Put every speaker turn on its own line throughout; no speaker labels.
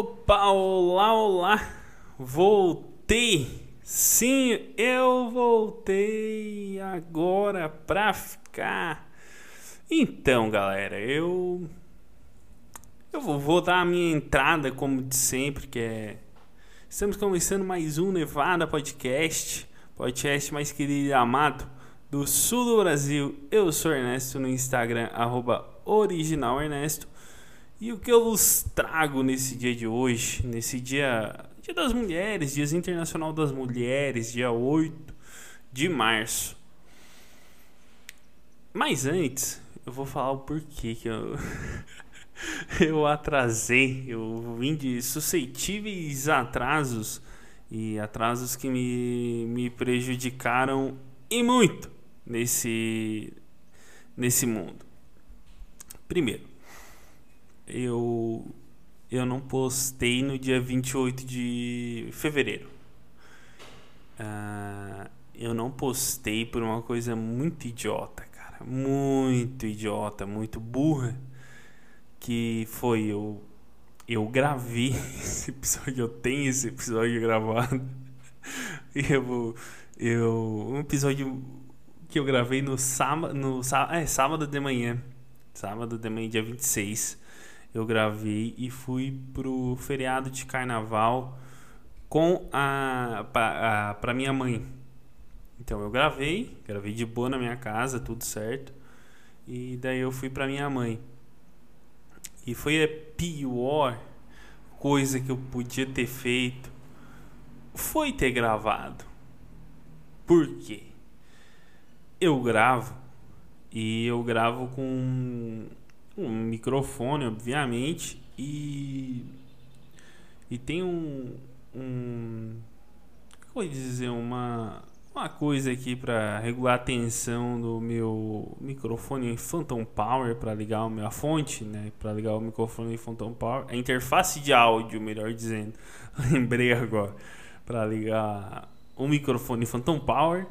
Opa, olá, olá, voltei. Sim, eu voltei agora pra ficar. Então, galera, eu eu vou, vou dar a minha entrada como de sempre, que é estamos começando mais um Nevada Podcast, podcast mais querido e amado do sul do Brasil. Eu sou Ernesto no Instagram arroba. E o que eu vos trago nesse dia de hoje, nesse dia, dia das mulheres, Dia Internacional das Mulheres, dia 8 de março. Mas antes, eu vou falar o porquê que eu, eu atrasei. Eu vim de suscetíveis atrasos e atrasos que me, me prejudicaram e muito nesse, nesse mundo. Primeiro, eu eu não postei no dia 28 de fevereiro. Uh, eu não postei por uma coisa muito idiota, cara. Muito idiota, muito burra. Que foi eu. Eu gravei esse episódio, eu tenho esse episódio gravado. Eu. eu um episódio que eu gravei no sábado. No, é, sábado de manhã. Sábado de manhã, dia 26 eu gravei e fui pro feriado de carnaval com a para minha mãe. Então eu gravei, gravei de boa na minha casa, tudo certo. E daí eu fui para minha mãe. E foi a pior coisa que eu podia ter feito foi ter gravado. Por quê? Eu gravo e eu gravo com um microfone, obviamente, e e tem um um como dizer uma uma coisa aqui para regular a tensão do meu microfone Phantom Power para ligar a minha fonte, né, para ligar o microfone Phantom Power, a interface de áudio, melhor dizendo. Lembrei agora para ligar o microfone Phantom Power,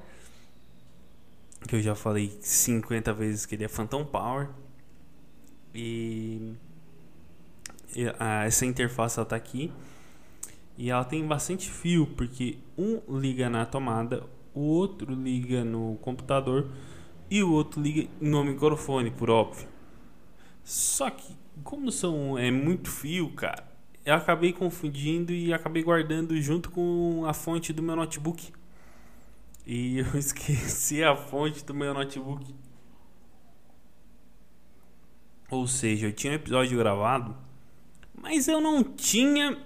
que eu já falei 50 vezes que ele é Phantom Power. E, e a, essa interface está aqui. E ela tem bastante fio, porque um liga na tomada, o outro liga no computador e o outro liga no microfone, por óbvio. Só que, como são é muito fio, cara, eu acabei confundindo e acabei guardando junto com a fonte do meu notebook. E eu esqueci a fonte do meu notebook. Ou seja, eu tinha um episódio gravado, mas eu não tinha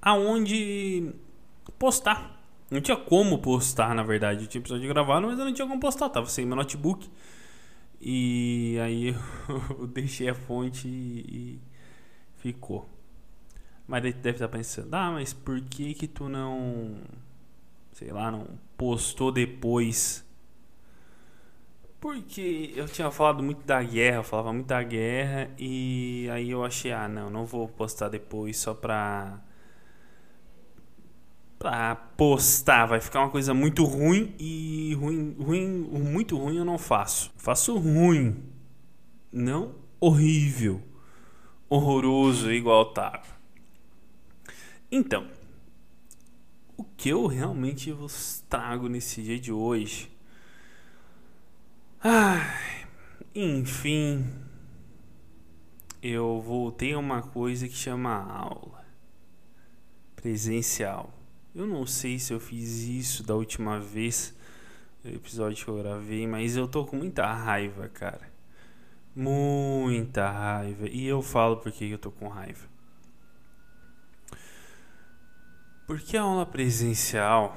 aonde postar. Não tinha como postar, na verdade. Eu tinha episódio gravado, mas eu não tinha como postar. Eu tava sem meu notebook. E aí eu deixei a fonte e ficou. Mas deve estar pensando, ah, mas por que que tu não, sei lá, não postou depois porque eu tinha falado muito da guerra, eu falava muito da guerra e aí eu achei, ah, não, não vou postar depois só pra pra postar, vai ficar uma coisa muito ruim e ruim, ruim, muito ruim eu não faço. Faço ruim, não horrível, horroroso igual tava. Então, o que eu realmente vos trago nesse dia de hoje Enfim, eu voltei a uma coisa que chama aula presencial. Eu não sei se eu fiz isso da última vez, no episódio que eu gravei, mas eu tô com muita raiva, cara. Muita raiva. E eu falo porque eu tô com raiva. Porque a aula presencial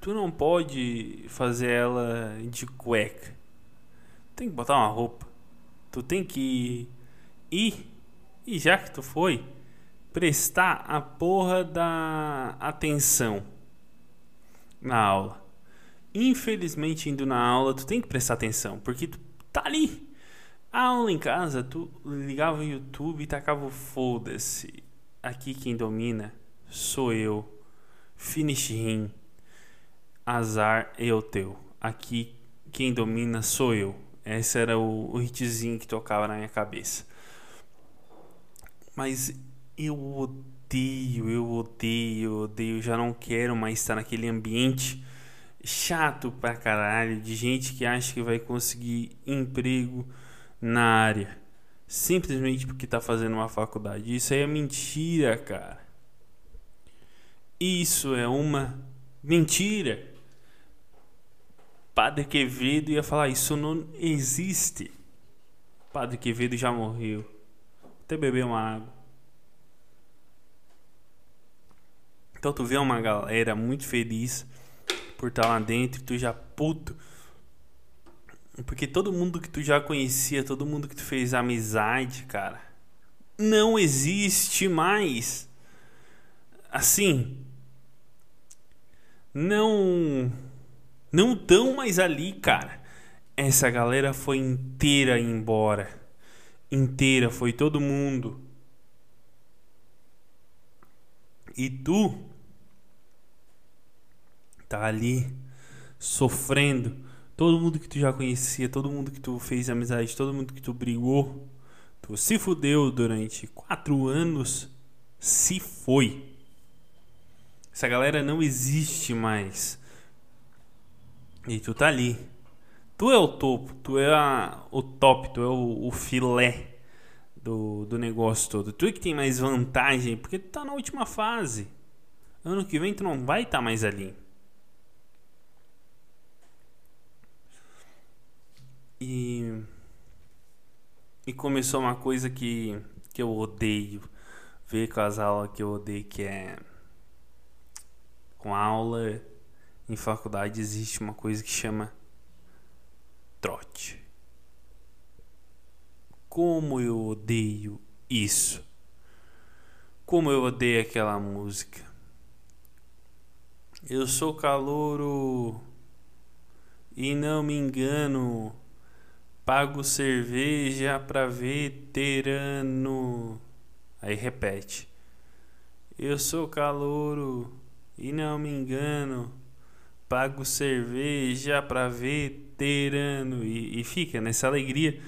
tu não pode fazer ela de cueca. Tem que botar uma roupa. Tu tem que ir e já que tu foi, prestar a porra da atenção na aula. Infelizmente, indo na aula, tu tem que prestar atenção, porque tu tá ali. A aula em casa, tu ligava o YouTube e tacava o foda-se. Aqui quem domina sou eu. Finish him azar eu teu. Aqui quem domina sou eu. Esse era o, o hitzinho que tocava na minha cabeça. Mas eu odeio, eu odeio, eu odeio, já não quero mais estar naquele ambiente chato pra caralho de gente que acha que vai conseguir emprego na área simplesmente porque tá fazendo uma faculdade. Isso aí é mentira, cara. Isso é uma mentira. Padre Quevedo ia falar: Isso não existe. Padre Quevedo já morreu. Até beber uma água. Então tu vê uma galera muito feliz por estar lá dentro e tu já puto. Porque todo mundo que tu já conhecia, todo mundo que tu fez amizade, cara, não existe mais. Assim, não não tão mais ali, cara. Essa galera foi inteira embora. Inteira, foi todo mundo. E tu tá ali sofrendo. Todo mundo que tu já conhecia, todo mundo que tu fez amizade, todo mundo que tu brigou, tu se fudeu durante quatro anos, se foi. Essa galera não existe mais. E tu tá ali. Tu é o topo, tu é a, o top, tu é o, o filé do, do negócio todo. Tu é que tem mais vantagem, porque tu tá na última fase. Ano que vem tu não vai estar tá mais ali. E, e começou uma coisa que, que eu odeio ver com as aulas que eu odeio, que é com aula em faculdade existe uma coisa que chama trote. Como eu odeio isso. Como eu odeio aquela música. Eu sou calouro e não me engano. Pago cerveja pra veterano. Aí repete. Eu sou calouro e não me engano, pago cerveja pra veterano. E, e fica nessa alegria,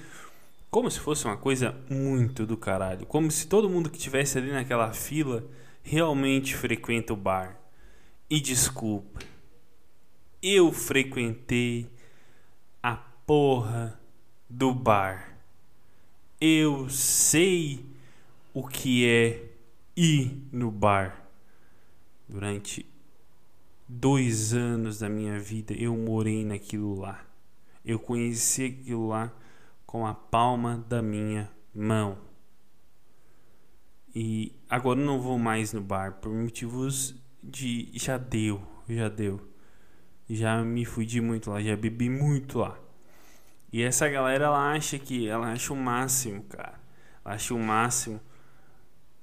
como se fosse uma coisa muito do caralho. Como se todo mundo que tivesse ali naquela fila realmente frequenta o bar. E desculpa, eu frequentei a porra do bar. Eu sei o que é ir no bar. Durante dois anos da minha vida eu morei naquilo lá. Eu conheci aquilo lá com a palma da minha mão. E agora não vou mais no bar por motivos de já deu, já deu. Já me fudi muito lá, já bebi muito lá. E essa galera ela acha que ela acha o máximo, cara. Ela acha o máximo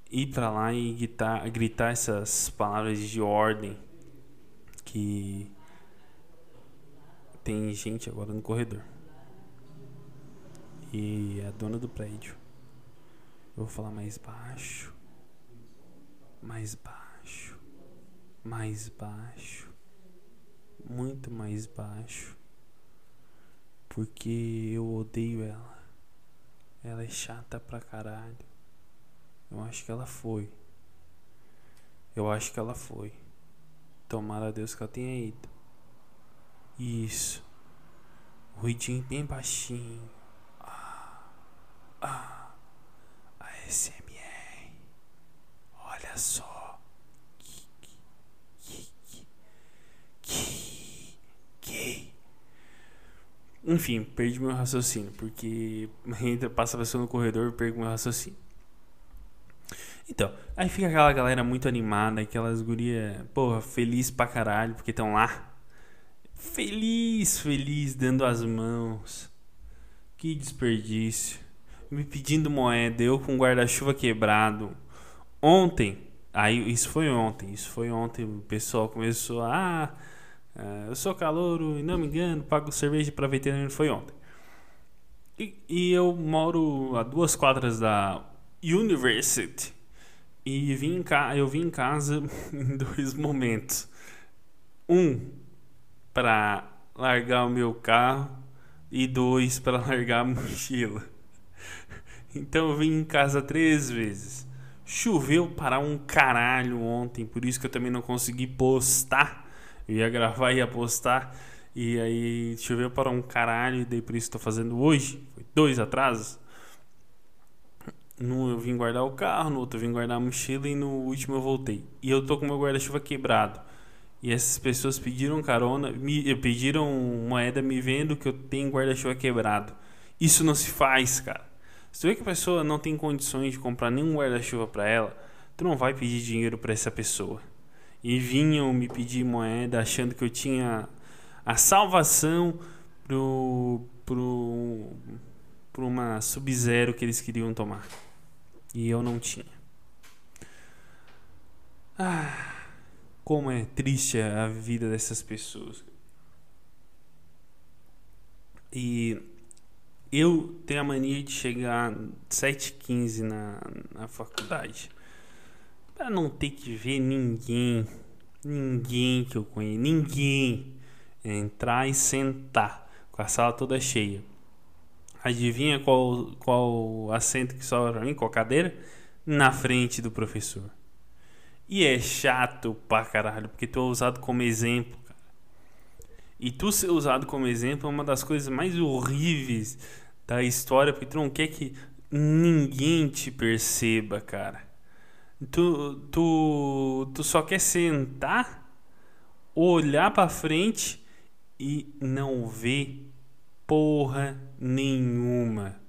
ir para lá e gritar, gritar essas palavras de ordem que tem gente agora no corredor. E a dona do prédio. Eu vou falar mais baixo. Mais baixo. Mais baixo. Muito mais baixo. Porque eu odeio ela. Ela é chata pra caralho. Eu acho que ela foi. Eu acho que ela foi. Tomara a Deus que ela tenha ido. Isso. Ruidinho bem baixinho. Ah, ah, a SMR. Olha só. Que, que, que, que, Enfim, perdi meu raciocínio. Porque ainda passa a pessoa no corredor e perco meu raciocínio. Então, aí fica aquela galera muito animada, aquelas guria, porra, feliz pra caralho, porque estão lá. Feliz, feliz, dando as mãos. Que desperdício. Me pedindo moeda, eu com guarda-chuva quebrado. Ontem, aí isso foi ontem, isso foi ontem, o pessoal começou a. Ah, eu sou calouro e não me engano, pago cerveja pra veterano, foi ontem. E, e eu moro a duas quadras da University e vim em eu vim em casa em dois momentos. Um, para largar o meu carro e dois, para largar a mochila. Então eu vim em casa três vezes. Choveu para um caralho ontem, por isso que eu também não consegui postar. Eu ia gravar e ia postar. E aí choveu para um caralho, e daí por isso estou fazendo hoje. Foi dois atrasos. No eu vim guardar o carro, no outro eu vim guardar a mochila e no último eu voltei. E eu tô com meu guarda-chuva quebrado. E essas pessoas pediram carona, me pediram moeda me vendo que eu tenho guarda-chuva quebrado. Isso não se faz, cara. Se tu vê que a pessoa não tem condições de comprar nenhum guarda-chuva para ela, tu não vai pedir dinheiro para essa pessoa. E vinham me pedir moeda achando que eu tinha a salvação pro pro pro uma sub-zero que eles queriam tomar. E eu não tinha. Ah, como é triste a vida dessas pessoas. E eu tenho a mania de chegar 7h15 na, na faculdade. Pra não ter que ver ninguém. Ninguém que eu conheço. Ninguém. Entrar e sentar. Com a sala toda cheia. Adivinha qual, qual assento que sobra pra mim? Qual cadeira? Na frente do professor. E é chato pra caralho. Porque tu é usado como exemplo. E tu ser usado como exemplo é uma das coisas mais horríveis da história, porque tu não quer que ninguém te perceba, cara. Tu, tu, tu só quer sentar, olhar para frente e não ver porra nenhuma.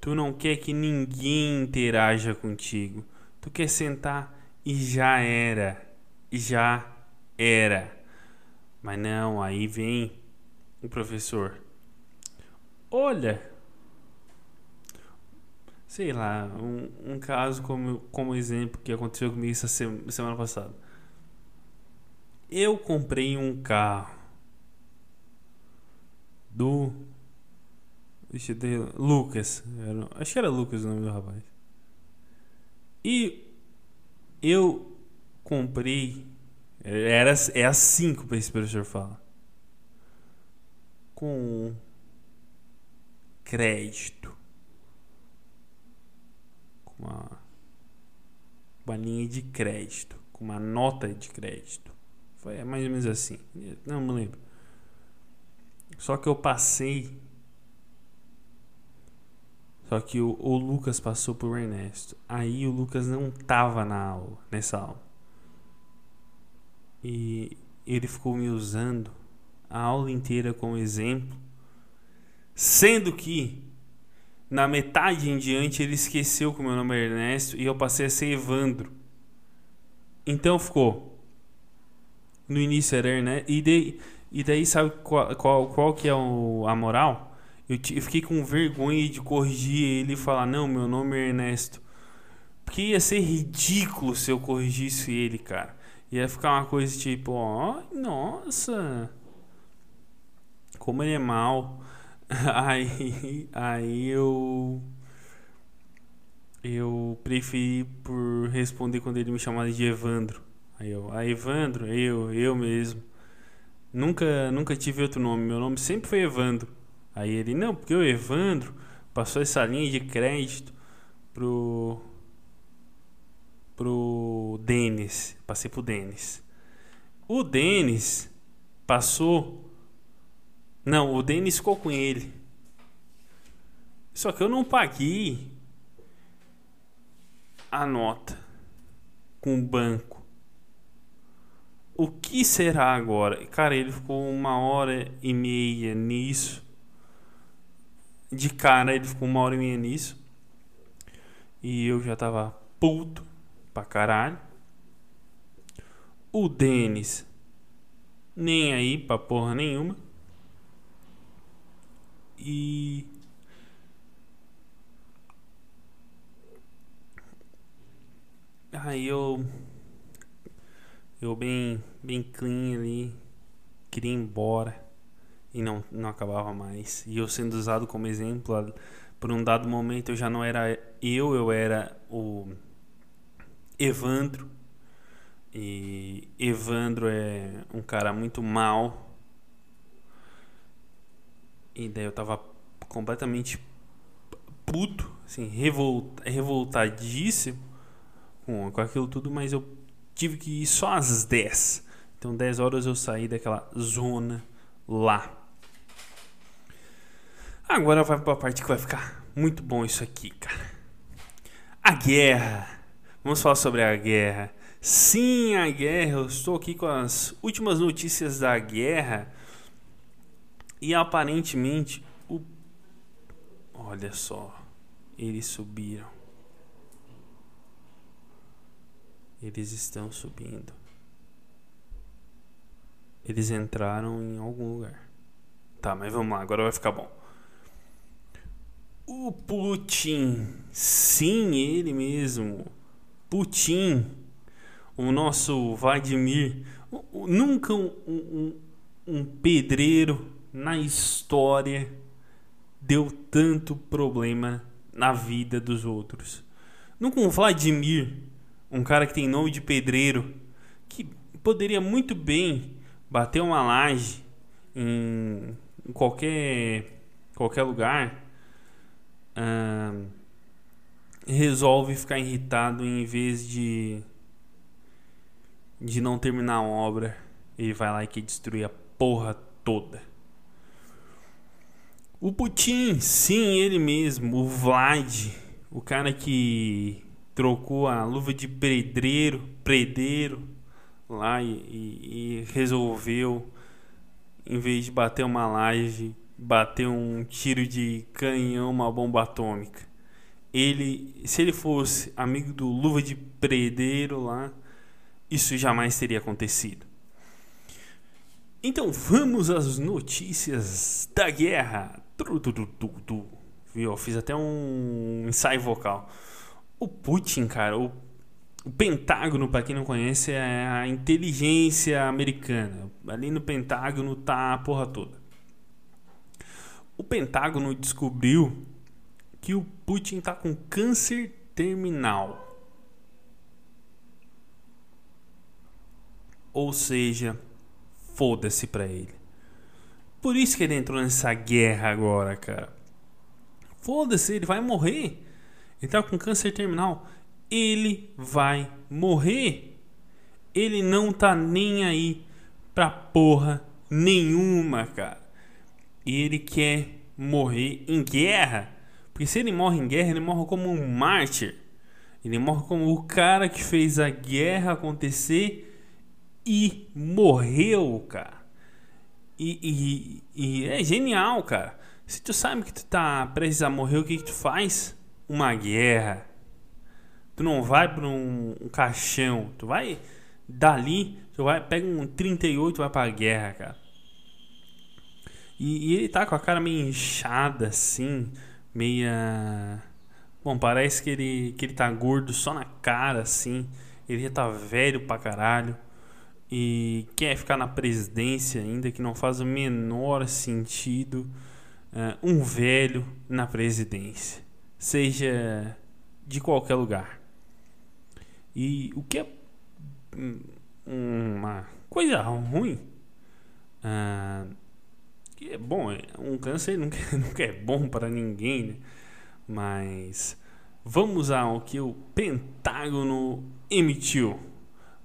Tu não quer que ninguém interaja contigo. Tu quer sentar e já era. Já era. Mas não, aí vem o professor. Olha, sei lá, um, um caso como, como exemplo que aconteceu comigo essa semana passada. Eu comprei um carro do. Ter, Lucas. Era, acho que era Lucas o nome do rapaz. E eu comprei. Era, é assim que esse professor fala. Com crédito uma, uma linha de crédito, com uma nota de crédito. Foi mais ou menos assim. Não me lembro. Só que eu passei. Só que o, o Lucas passou por Ernesto. Aí o Lucas não tava na aula, nessa aula. E ele ficou me usando a aula inteira como exemplo, sendo que na metade em diante ele esqueceu que o meu nome é Ernesto e eu passei a ser Evandro. Então ficou. No início era Ernesto. E daí, e daí sabe qual, qual, qual que é o, a moral? Eu, eu fiquei com vergonha de corrigir ele e falar: Não, meu nome é Ernesto. Porque ia ser ridículo se eu corrigisse ele, cara. Ia ficar uma coisa tipo: Ó, oh, nossa. Como ele é mal. Aí, aí eu eu preferi por responder quando ele me chamava de Evandro. Aí eu, ah, Evandro, eu, eu mesmo. Nunca, nunca tive outro nome. Meu nome sempre foi Evandro. Aí ele, não, porque o Evandro passou essa linha de crédito pro pro Denis. Passei pro Denis. O Denis passou não, o Denis ficou com ele. Só que eu não paguei a nota com o banco. O que será agora? Cara, ele ficou uma hora e meia nisso. De cara, ele ficou uma hora e meia nisso. E eu já tava puto pra caralho. O Denis, nem aí pra porra nenhuma. E aí eu eu bem bem clean ali queria ir embora e não não acabava mais. E eu sendo usado como exemplo, por um dado momento eu já não era eu, eu era o Evandro. E Evandro é um cara muito mal e daí eu tava completamente puto, assim, revolta, revoltadíssimo, com, com aquilo tudo, mas eu tive que ir só às 10. Então, 10 horas eu saí daquela zona lá. Agora vai para a parte que vai ficar muito bom isso aqui, cara. A guerra. Vamos falar sobre a guerra. Sim, a guerra. Eu estou aqui com as últimas notícias da guerra. E aparentemente o Olha só, eles subiram. Eles estão subindo. Eles entraram em algum lugar. Tá, mas vamos lá, agora vai ficar bom. O Putin, sim, ele mesmo. Putin, o nosso Vladimir, nunca um, um, um pedreiro na história deu tanto problema na vida dos outros. Nunca um Vladimir, um cara que tem nome de pedreiro, que poderia muito bem bater uma laje em, qualquer, qualquer lugar, resolve ficar irritado em vez de, de não terminar a obra. Ele vai lá e quer destruir a porra toda. O Putin, sim, ele mesmo, o Vlad, o cara que trocou a luva de pedreiro, predeiro lá e, e, e, resolveu, em vez de bater uma laje, bater um tiro de canhão, uma bomba atômica. Ele, se ele fosse amigo do luva de predeiro lá, isso jamais teria acontecido. Então vamos às notícias da guerra. Viu? Eu fiz até um ensaio vocal. O Putin, cara, o, o Pentágono, para quem não conhece, é a inteligência americana. Ali no Pentágono tá a porra toda. O Pentágono descobriu que o Putin tá com câncer terminal. Ou seja, foda-se pra ele. Por isso que ele entrou nessa guerra agora, cara. Foda-se, ele vai morrer. Ele tá com câncer terminal. Ele vai morrer. Ele não tá nem aí pra porra nenhuma, cara. Ele quer morrer em guerra. Porque se ele morre em guerra, ele morre como um mártir. Ele morre como o cara que fez a guerra acontecer e morreu, cara. E, e, e, é genial, cara. Se tu sabe que tu tá prestes a morrer, o que, que tu faz? Uma guerra. Tu não vai para um, um, caixão. Tu vai dali, tu vai, pega um 38 e vai pra guerra, cara. E, e, ele tá com a cara meio inchada, assim, meia. Bom, parece que ele, que ele tá gordo só na cara, assim. Ele já tá velho pra caralho e quer ficar na presidência ainda, que não faz o menor sentido uh, um velho na presidência, seja de qualquer lugar. E o que é uma coisa ruim, uh, que é bom, é, um câncer nunca, nunca é bom para ninguém, né? mas vamos ao que o Pentágono emitiu.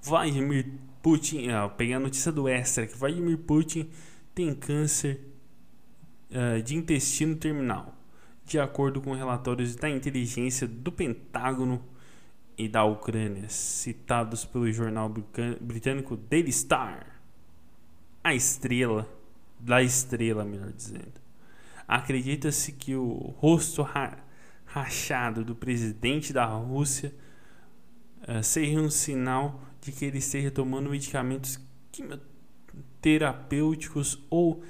Vladimir Putin, ah, peguei a notícia do Extra que Vladimir Putin tem câncer uh, de intestino terminal, de acordo com relatórios da inteligência do Pentágono e da Ucrânia, citados pelo jornal britânico Daily Star. A estrela, da estrela, melhor dizendo. Acredita-se que o rosto ra rachado do presidente da Rússia uh, seja um sinal de que ele esteja tomando medicamentos terapêuticos ou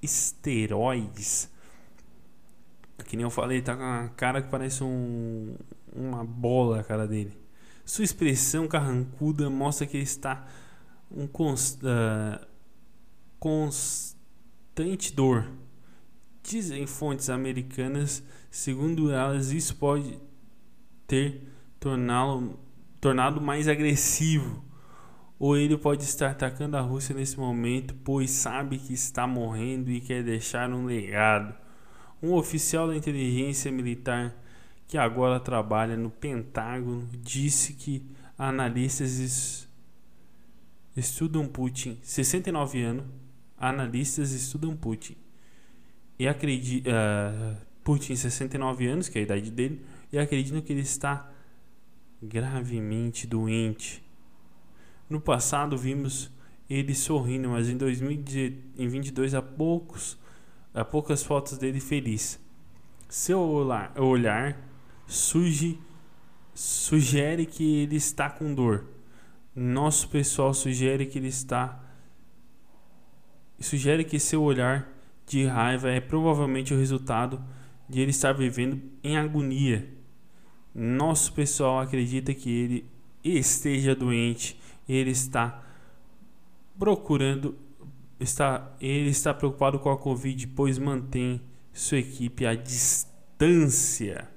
esteroides. Que nem eu falei, tá com a cara que parece um, uma bola a cara dele. Sua expressão carrancuda mostra que ele está um const, uh, constante dor. Dizem fontes americanas, segundo elas, isso pode ter tornado mais agressivo. Ou ele pode estar atacando a Rússia nesse momento, pois sabe que está morrendo e quer deixar um legado. Um oficial da inteligência militar que agora trabalha no Pentágono, disse que analistas estudam Putin, 69 anos, analistas estudam Putin. E acredita, uh, Putin, 69 anos, que é a idade dele, e acreditam que ele está gravemente doente. No passado vimos ele sorrindo, mas em 2022 há poucos há poucas fotos dele feliz. Seu olhar, olhar surge, sugere que ele está com dor. Nosso pessoal sugere que ele está sugere que seu olhar de raiva é provavelmente o resultado de ele estar vivendo em agonia. Nosso pessoal acredita que ele esteja doente, ele está procurando está ele está preocupado com a covid, pois mantém sua equipe à distância.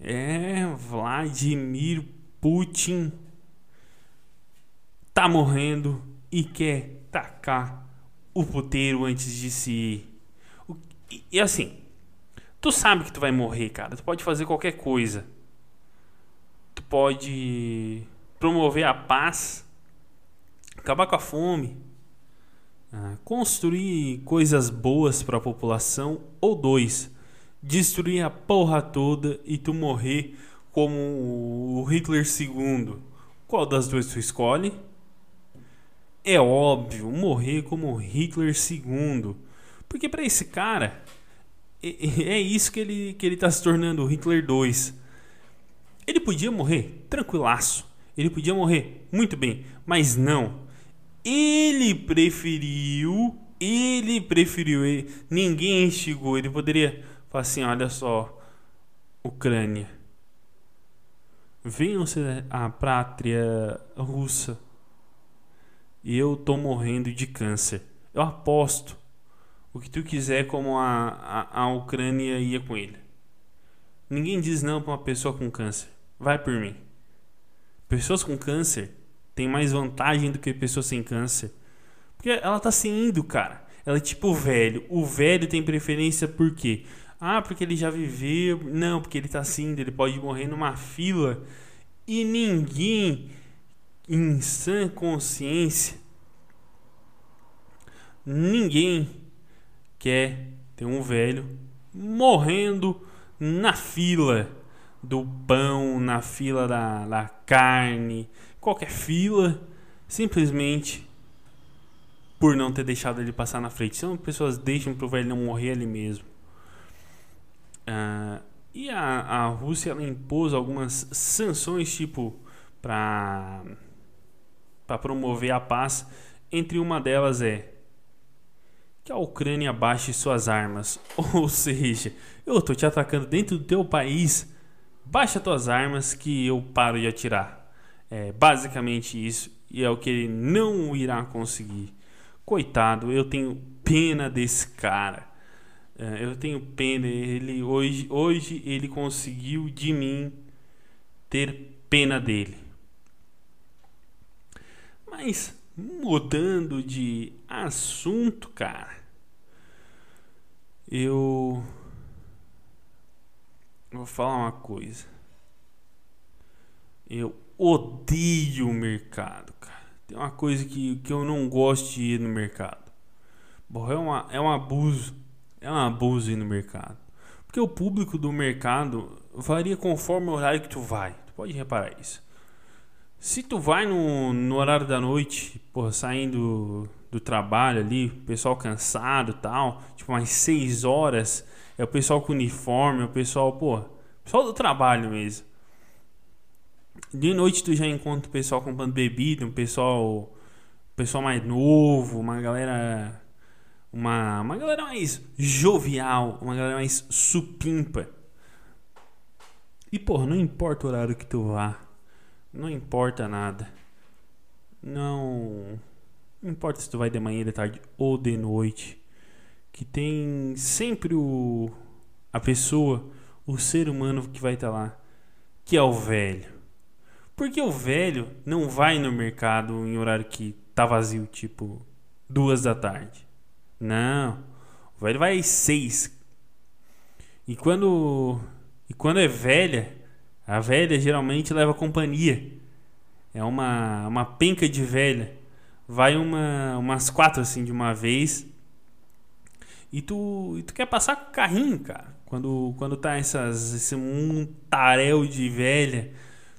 É, Vladimir Putin tá morrendo e quer tacar o puteiro antes de se ir. E, e assim, tu sabe que tu vai morrer, cara. Tu pode fazer qualquer coisa. Tu pode promover a paz, acabar com a fome, ah, construir coisas boas para a população ou dois destruir a porra toda e tu morrer como o Hitler II. Qual das duas tu escolhe? É óbvio, morrer como Hitler II. Porque para esse cara é, isso que ele que ele tá se tornando, Hitler 2. Ele podia morrer tranquilaço. Ele podia morrer muito bem, mas não. Ele preferiu, ele preferiu, ele, ninguém instigou, ele poderia Fala assim: olha só, Ucrânia. Venham ser a pátria russa. E eu tô morrendo de câncer. Eu aposto o que tu quiser como a, a, a Ucrânia ia com ele. Ninguém diz não para uma pessoa com câncer. Vai por mim. Pessoas com câncer têm mais vantagem do que pessoas sem câncer. Porque ela tá se indo, cara. Ela é tipo o velho. O velho tem preferência por quê? Ah, porque ele já viveu. Não, porque ele está assim, ele pode morrer numa fila. E ninguém, em sã consciência, ninguém quer ter um velho morrendo na fila do pão, na fila da, da carne, qualquer fila, simplesmente por não ter deixado ele passar na frente. São pessoas deixam para o velho não morrer ali mesmo. Uh, e a, a Rússia impôs algumas sanções, tipo, para promover a paz. Entre uma delas é que a Ucrânia baixe suas armas. Ou seja, eu tô te atacando dentro do teu país, baixa tuas armas que eu paro de atirar. É basicamente isso e é o que ele não irá conseguir. Coitado, eu tenho pena desse cara. É, eu tenho pena. Ele hoje, hoje ele conseguiu de mim ter pena dele. Mas mudando de assunto, cara, eu vou falar uma coisa. Eu odeio o mercado, cara. Tem uma coisa que, que eu não gosto de ir no mercado. Bom, é, uma, é um abuso é um abuso ir no mercado. Porque o público do mercado varia conforme o horário que tu vai. Tu pode reparar isso. Se tu vai no, no horário da noite, porra, saindo do trabalho ali, pessoal cansado tal, tipo umas 6 horas, é o pessoal com uniforme, é o pessoal, pô, pessoal do trabalho mesmo. De noite tu já encontra o pessoal comprando bebida, um pessoal, pessoal mais novo, uma galera uma, uma galera mais jovial, uma galera mais supimpa. E, pô, não importa o horário que tu vá, não importa nada. Não, não importa se tu vai de manhã, de tarde ou de noite. Que tem sempre o a pessoa, o ser humano que vai estar tá lá, que é o velho. Porque o velho não vai no mercado em horário que tá vazio, tipo duas da tarde. Não. O velho vai seis. E quando. E quando é velha, a velha geralmente leva companhia. É uma, uma penca de velha. Vai uma, umas quatro assim de uma vez. E tu, e tu quer passar com o carrinho, cara. Quando, quando tá essas, esse montaréu de velha.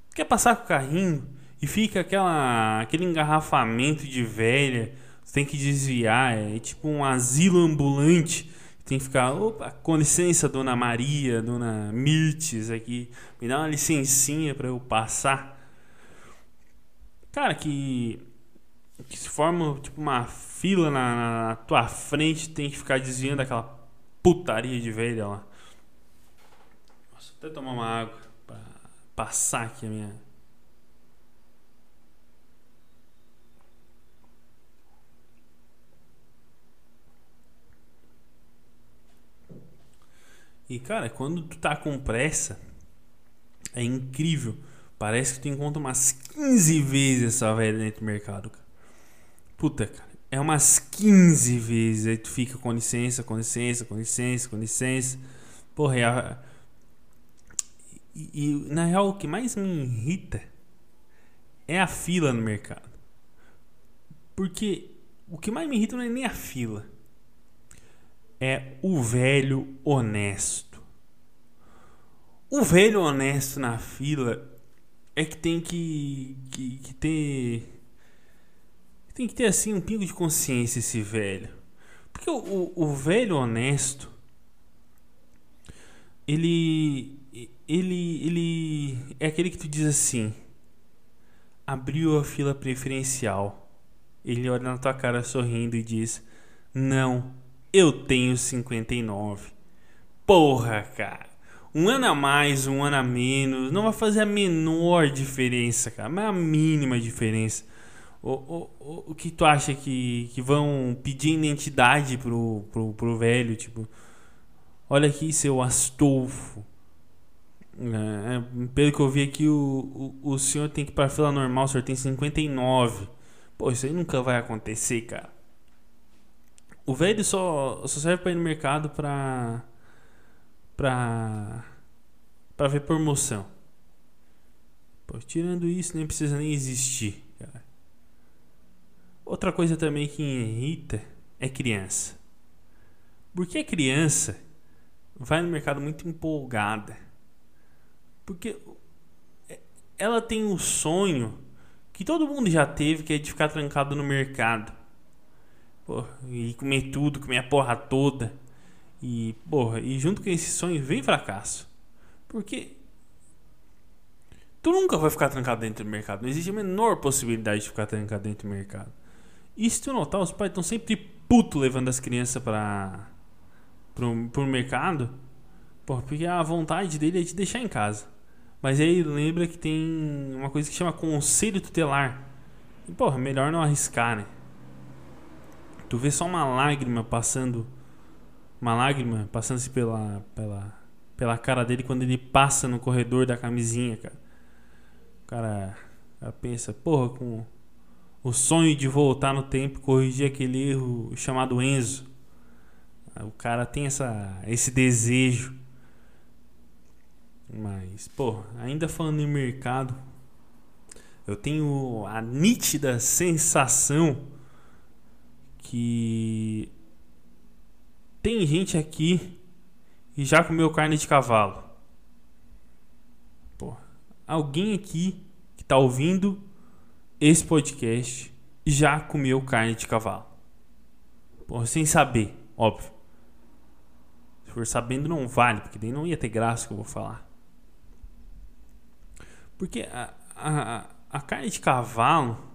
Tu quer passar com o carrinho e fica aquela, aquele engarrafamento de velha. Tu tem que desviar. É tipo um asilo ambulante. Tem que ficar, opa, com licença, dona Maria, dona Mirtes aqui. Me dá uma licencinha para eu passar. Cara, que que se forma tipo uma fila na, na, tua frente, tem que ficar desviando aquela putaria de velha lá. Nossa, até tomar uma água pra passar aqui a minha. E cara, quando tu tá com pressa, é incrível. Parece que tu encontra umas 15 vezes essa velha dentro do mercado. Puta, cara. É umas 15 vezes. Aí tu fica com licença, com licença, com licença, com licença. Porra, e, a... e, e na real o que mais me irrita é a fila no mercado. Porque o que mais me irrita não é nem a fila. É o velho honesto. O velho honesto na fila é que tem que, que, que ter tem que ter assim um pingo de consciência esse velho. Porque o, o, o velho honesto ele ele ele é aquele que tu diz assim: abriu a fila preferencial. Ele olha na tua cara sorrindo e diz: "Não, eu tenho 59". Porra, cara. Um ano a mais, um ano a menos, não vai fazer a menor diferença, cara, mas a mínima diferença. O, o, o que tu acha que, que vão pedir identidade pro, pro, pro velho? Tipo, olha aqui, seu Astolfo. É, é, pelo que eu vi aqui, o, o, o senhor tem que ir pra fila normal, o senhor tem 59. Pô, isso aí nunca vai acontecer, cara. O velho só, só serve pra ir no mercado pra. pra. pra ver promoção. Pô, tirando isso, nem precisa nem existir, cara. Outra coisa também que irrita é criança. Porque a criança vai no mercado muito empolgada. Porque ela tem o sonho que todo mundo já teve, que é de ficar trancado no mercado. Porra, e comer tudo, comer a porra toda. E, porra, e junto com esse sonho vem fracasso. Porque tu nunca vai ficar trancado dentro do mercado. Não existe a menor possibilidade de ficar trancado dentro do mercado. E se tu notar, os pais estão sempre puto levando as crianças para pro, pro mercado. Porra, porque a vontade dele é de deixar em casa. Mas aí lembra que tem uma coisa que chama conselho tutelar. E, porra, melhor não arriscar, né? Tu vê só uma lágrima passando. Uma lágrima passando-se pela, pela, pela cara dele quando ele passa no corredor da camisinha, cara. O cara, o cara pensa, porra, com o sonho de voltar no tempo e corrigir aquele erro chamado Enzo. O cara tem essa, esse desejo. Mas, pô, ainda falando em mercado, eu tenho a nítida sensação que tem gente aqui que já comeu carne de cavalo. Pô, alguém aqui que tá ouvindo esse podcast já comeu carne de cavalo. Porra, sem saber, óbvio. Se for sabendo, não vale, porque daí não ia ter graça que eu vou falar. Porque a, a, a carne de cavalo.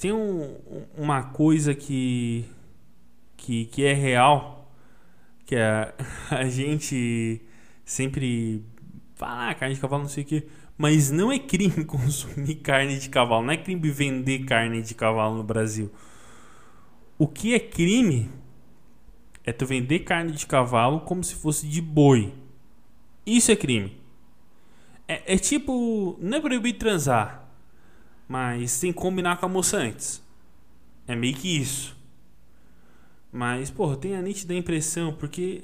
Tem um, uma coisa que, que, que é real, que é a gente sempre fala, ah, carne de cavalo, não sei o que. Mas não é crime consumir carne de cavalo, não é crime vender carne de cavalo no Brasil. O que é crime é tu vender carne de cavalo como se fosse de boi. Isso é crime. É, é tipo, não é proibido transar, mas tem que combinar com a moça antes. É meio que isso. Mas, porra, tem a nítida impressão, porque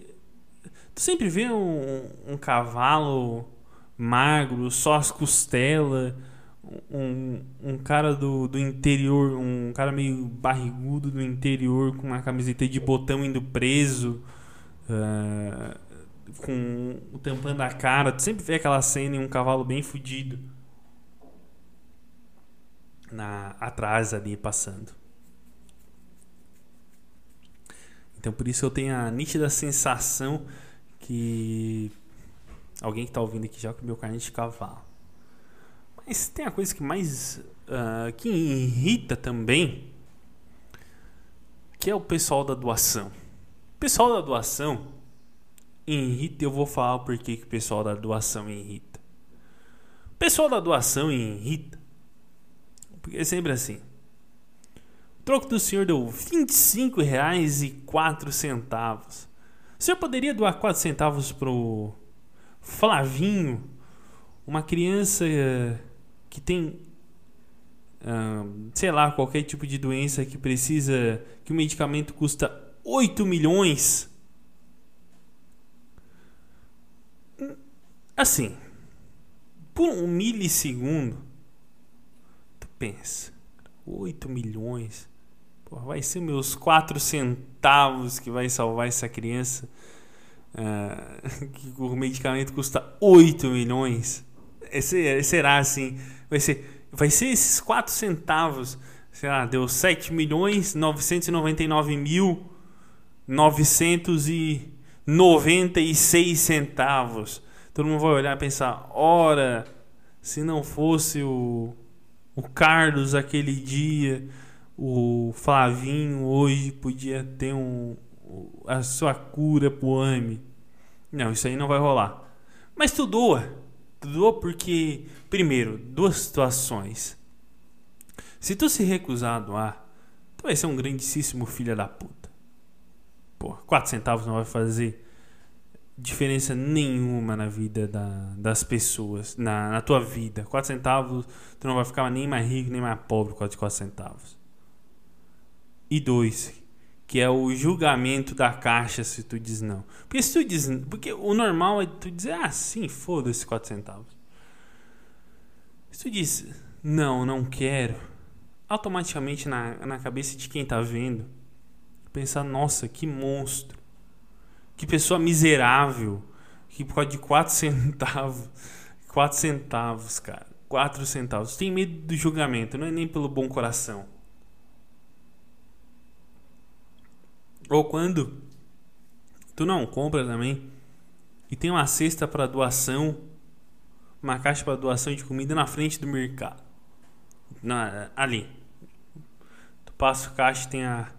Tu sempre vê um, um cavalo magro, só as costelas, um, um cara do, do interior, um cara meio barrigudo do interior com uma camiseta de botão indo preso, uh, com o tampando a cara. Tu sempre vê aquela cena em um cavalo bem fudido na, atrás ali passando. Então por isso eu tenho a nítida sensação que alguém que está ouvindo aqui já comeu carne de cavalo. Mas tem a coisa que mais uh, que irrita também, que é o pessoal da doação. O pessoal da doação irrita, eu vou falar porquê que o pessoal da doação irrita. O pessoal da doação irrita, porque é sempre assim. O troco do senhor deu R$ 25,04. O senhor poderia doar 4 centavos pro Flavinho, uma criança que tem, sei lá, qualquer tipo de doença que precisa, que o medicamento custa 8 milhões. Assim, por um milissegundo, pensa, 8 milhões, porra, vai ser meus 4 centavos que vai salvar essa criança, uh, que o medicamento custa 8 milhões. Esse, será assim? Vai ser, vai ser esses 4 centavos, sei lá, deu 7 milhões 999 mil 996 centavos todo mundo vai olhar e pensar: ora, se não fosse o, o Carlos aquele dia, o Flavinho hoje podia ter um, a sua cura pro AME. Não, isso aí não vai rolar. Mas tu doa. Tu doa porque, primeiro, duas situações. Se tu se recusar a doar, tu vai ser um grandíssimo filho da puta. Pô, 4 centavos não vai fazer diferença nenhuma na vida da, das pessoas, na, na tua vida. 4 centavos, tu não vai ficar nem mais rico nem mais pobre com 4 centavos. E dois, que é o julgamento da caixa se tu diz não. Porque se tu diz, porque o normal é tu dizer, ah, sim, foda-se 4 centavos. Se tu diz, não, não quero, automaticamente na, na cabeça de quem tá vendo, pensar, nossa, que monstro que pessoa miserável. Que por causa de 4 centavos. 4 centavos, cara. 4 centavos. Tem medo do julgamento, não é nem pelo bom coração. Ou quando tu não compra também e tem uma cesta para doação, uma caixa para doação de comida na frente do mercado. Na, ali. Tu passa o caixa tem a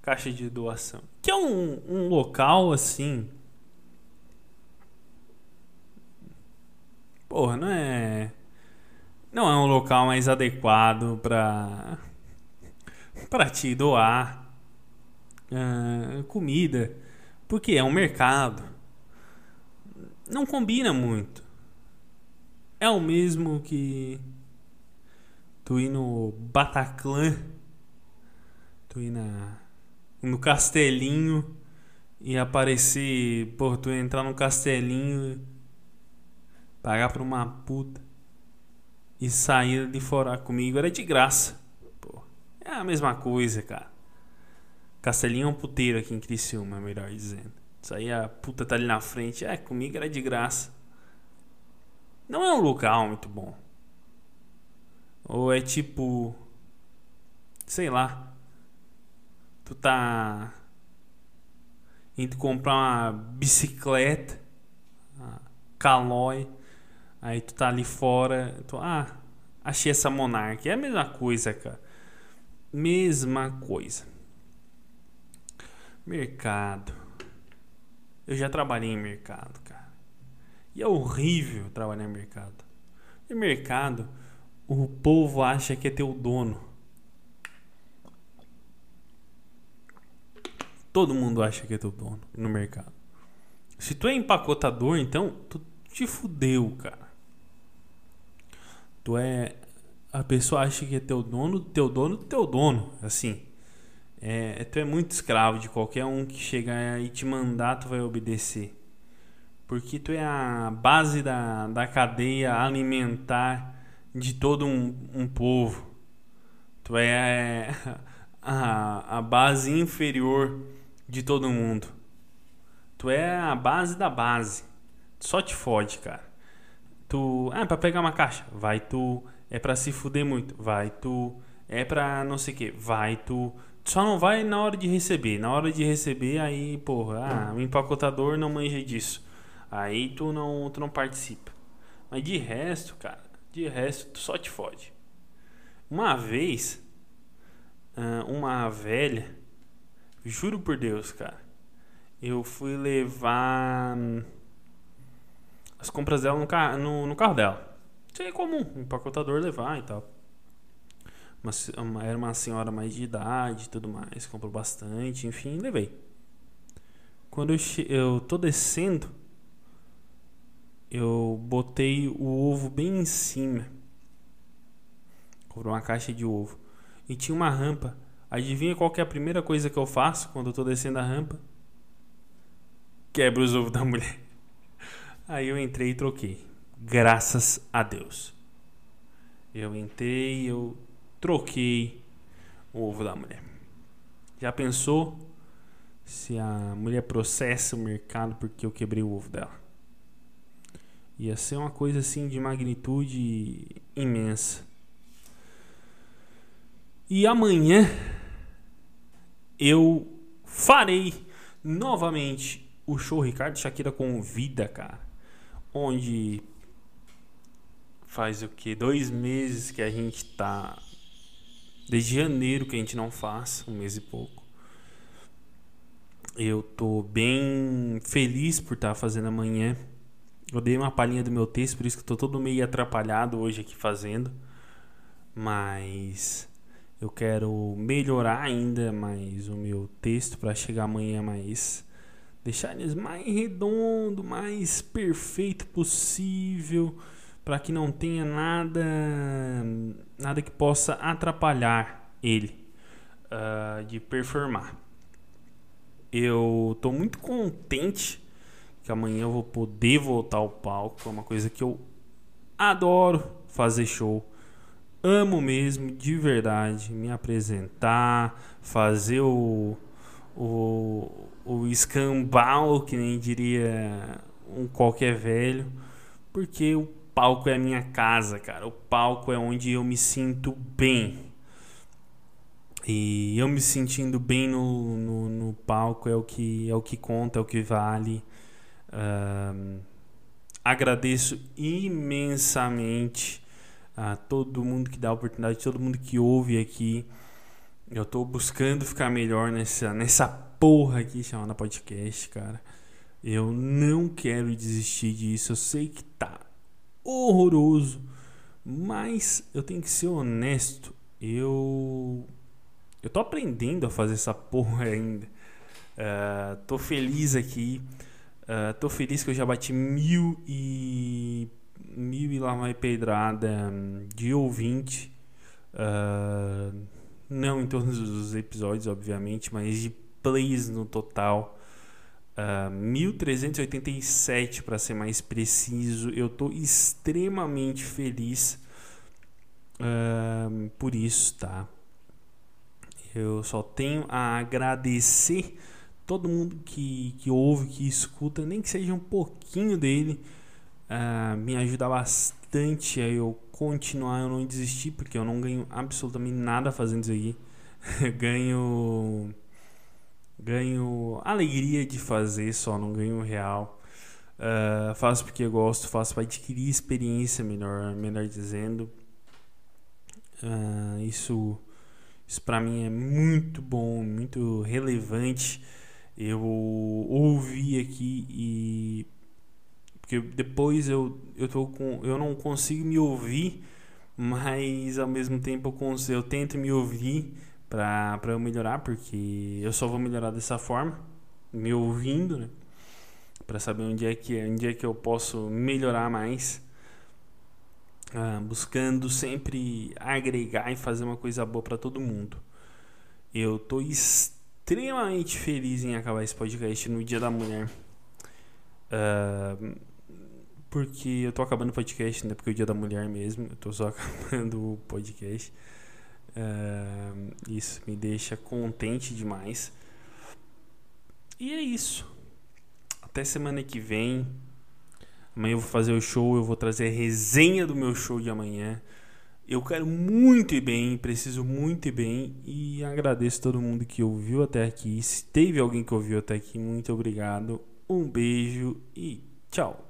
caixa de doação. Que é um, um local assim. Porra, não é. Não é um local mais adequado para para te doar uh, comida, porque é um mercado. Não combina muito. É o mesmo que tu ir no Bataclan, tu ir na no castelinho e aparecer, pô, tu entrar no castelinho, pagar pra uma puta e sair de fora comigo era de graça. Pô, é a mesma coisa, cara. Castelinho é um puteiro aqui em Criciúma, melhor dizendo. Isso aí a puta tá ali na frente, é, comigo era de graça. Não é um local muito bom. Ou é tipo. Sei lá tu tá indo comprar uma bicicleta, uma Caloi, aí tu tá ali fora, tu, ah, achei essa Monarch, é a mesma coisa, cara. Mesma coisa. Mercado. Eu já trabalhei em mercado, cara. E é horrível trabalhar em mercado. Em mercado, o povo acha que é teu dono. Todo mundo acha que é teu dono no mercado. Se tu é empacotador, então tu te fudeu, cara. Tu é. A pessoa acha que é teu dono, teu dono, teu dono. Assim. É, tu é muito escravo de qualquer um que chegar e te mandar, tu vai obedecer. porque tu é a base da, da cadeia alimentar de todo um, um povo. Tu é a, a base inferior de todo mundo. Tu é a base da base. Só te fode, cara. Tu. Ah, é pra pegar uma caixa. Vai tu. É pra se fuder muito. Vai tu. É pra não sei o que. Vai tu. Só não vai na hora de receber. Na hora de receber, aí, porra, ah, o empacotador não manja disso. Aí tu não, tu não participa. Mas de resto, cara, de resto, tu só te fode. Uma vez, uma velha, juro por Deus, cara, eu fui levar as compras dela no, no, no carro dela. Isso é comum, o empacotador levar e tal. Era uma senhora mais de idade e tudo mais, comprou bastante, enfim, levei. Quando eu, eu tô descendo, eu botei o ovo bem em cima. Comprou uma caixa de ovo. E tinha uma rampa. Adivinha qual é a primeira coisa que eu faço quando eu tô descendo a rampa? Quebra os ovos da mulher. Aí eu entrei e troquei. Graças a Deus. Eu entrei, eu troquei o ovo da mulher. Já pensou se a mulher processa o mercado porque eu quebrei o ovo dela? Ia ser uma coisa assim de magnitude imensa. E amanhã eu farei novamente o show Ricardo Shakira Convida, cara. Onde faz o que? Dois meses que a gente tá Desde janeiro que a gente não faz, um mês e pouco. Eu tô bem feliz por estar tá fazendo amanhã. Eu dei uma palhinha do meu texto, por isso que eu tô todo meio atrapalhado hoje aqui fazendo. Mas eu quero melhorar ainda mais o meu texto para chegar amanhã mais deixar eles mais redondo, mais perfeito possível para que não tenha nada nada que possa atrapalhar ele uh, de performar. Eu estou muito contente que amanhã eu vou poder voltar ao palco, é uma coisa que eu adoro fazer show. Amo mesmo, de verdade, me apresentar, fazer o, o, o escambau, que nem diria um qualquer velho, porque o palco é a minha casa, cara. O palco é onde eu me sinto bem. E eu me sentindo bem no, no, no palco é o que é o que conta, é o que vale. Agradeço imensamente a todo mundo que dá a oportunidade, todo mundo que ouve aqui. Eu estou buscando ficar melhor nessa, nessa porra aqui chamada podcast, cara. Eu não quero desistir disso. Eu sei que tá horroroso. Mas eu tenho que ser honesto. Eu. Eu tô aprendendo a fazer essa porra ainda. Uh, tô feliz aqui. Uh, tô feliz que eu já bati mil e. Mil e lá vai pedrada de ouvinte. Uh, não em todos os episódios, obviamente, mas de plays no total. Uh, ah, 1387 para ser mais preciso. Eu estou extremamente feliz uh, por isso, tá? Eu só tenho a agradecer todo mundo que, que ouve, que escuta, nem que seja um pouquinho dele. Uh, me ajuda bastante a eu continuar, eu não desistir, porque eu não ganho absolutamente nada fazendo isso aqui. ganho ganho alegria de fazer, só não ganho real. Uh, faço porque eu gosto, faço para adquirir experiência, melhor, melhor dizendo. Uh, isso isso para mim é muito bom, muito relevante. Eu ouvi aqui e porque depois eu eu tô com eu não consigo me ouvir, mas ao mesmo tempo eu, consigo, eu tento me ouvir para eu melhorar, porque eu só vou melhorar dessa forma, me ouvindo, né? Para saber onde é que onde é que eu posso melhorar mais. Ah, buscando sempre agregar e fazer uma coisa boa para todo mundo. Eu tô extremamente feliz em acabar esse podcast no Dia da Mulher. Uh, porque eu tô acabando o podcast, né? Porque é o dia da mulher mesmo. Eu tô só acabando o podcast. Uh, isso me deixa contente demais. E é isso. Até semana que vem. Amanhã eu vou fazer o show, eu vou trazer a resenha do meu show de amanhã. Eu quero muito ir bem, preciso muito ir bem e agradeço todo mundo que ouviu até aqui. Se teve alguém que ouviu até aqui, muito obrigado. Um beijo e tchau.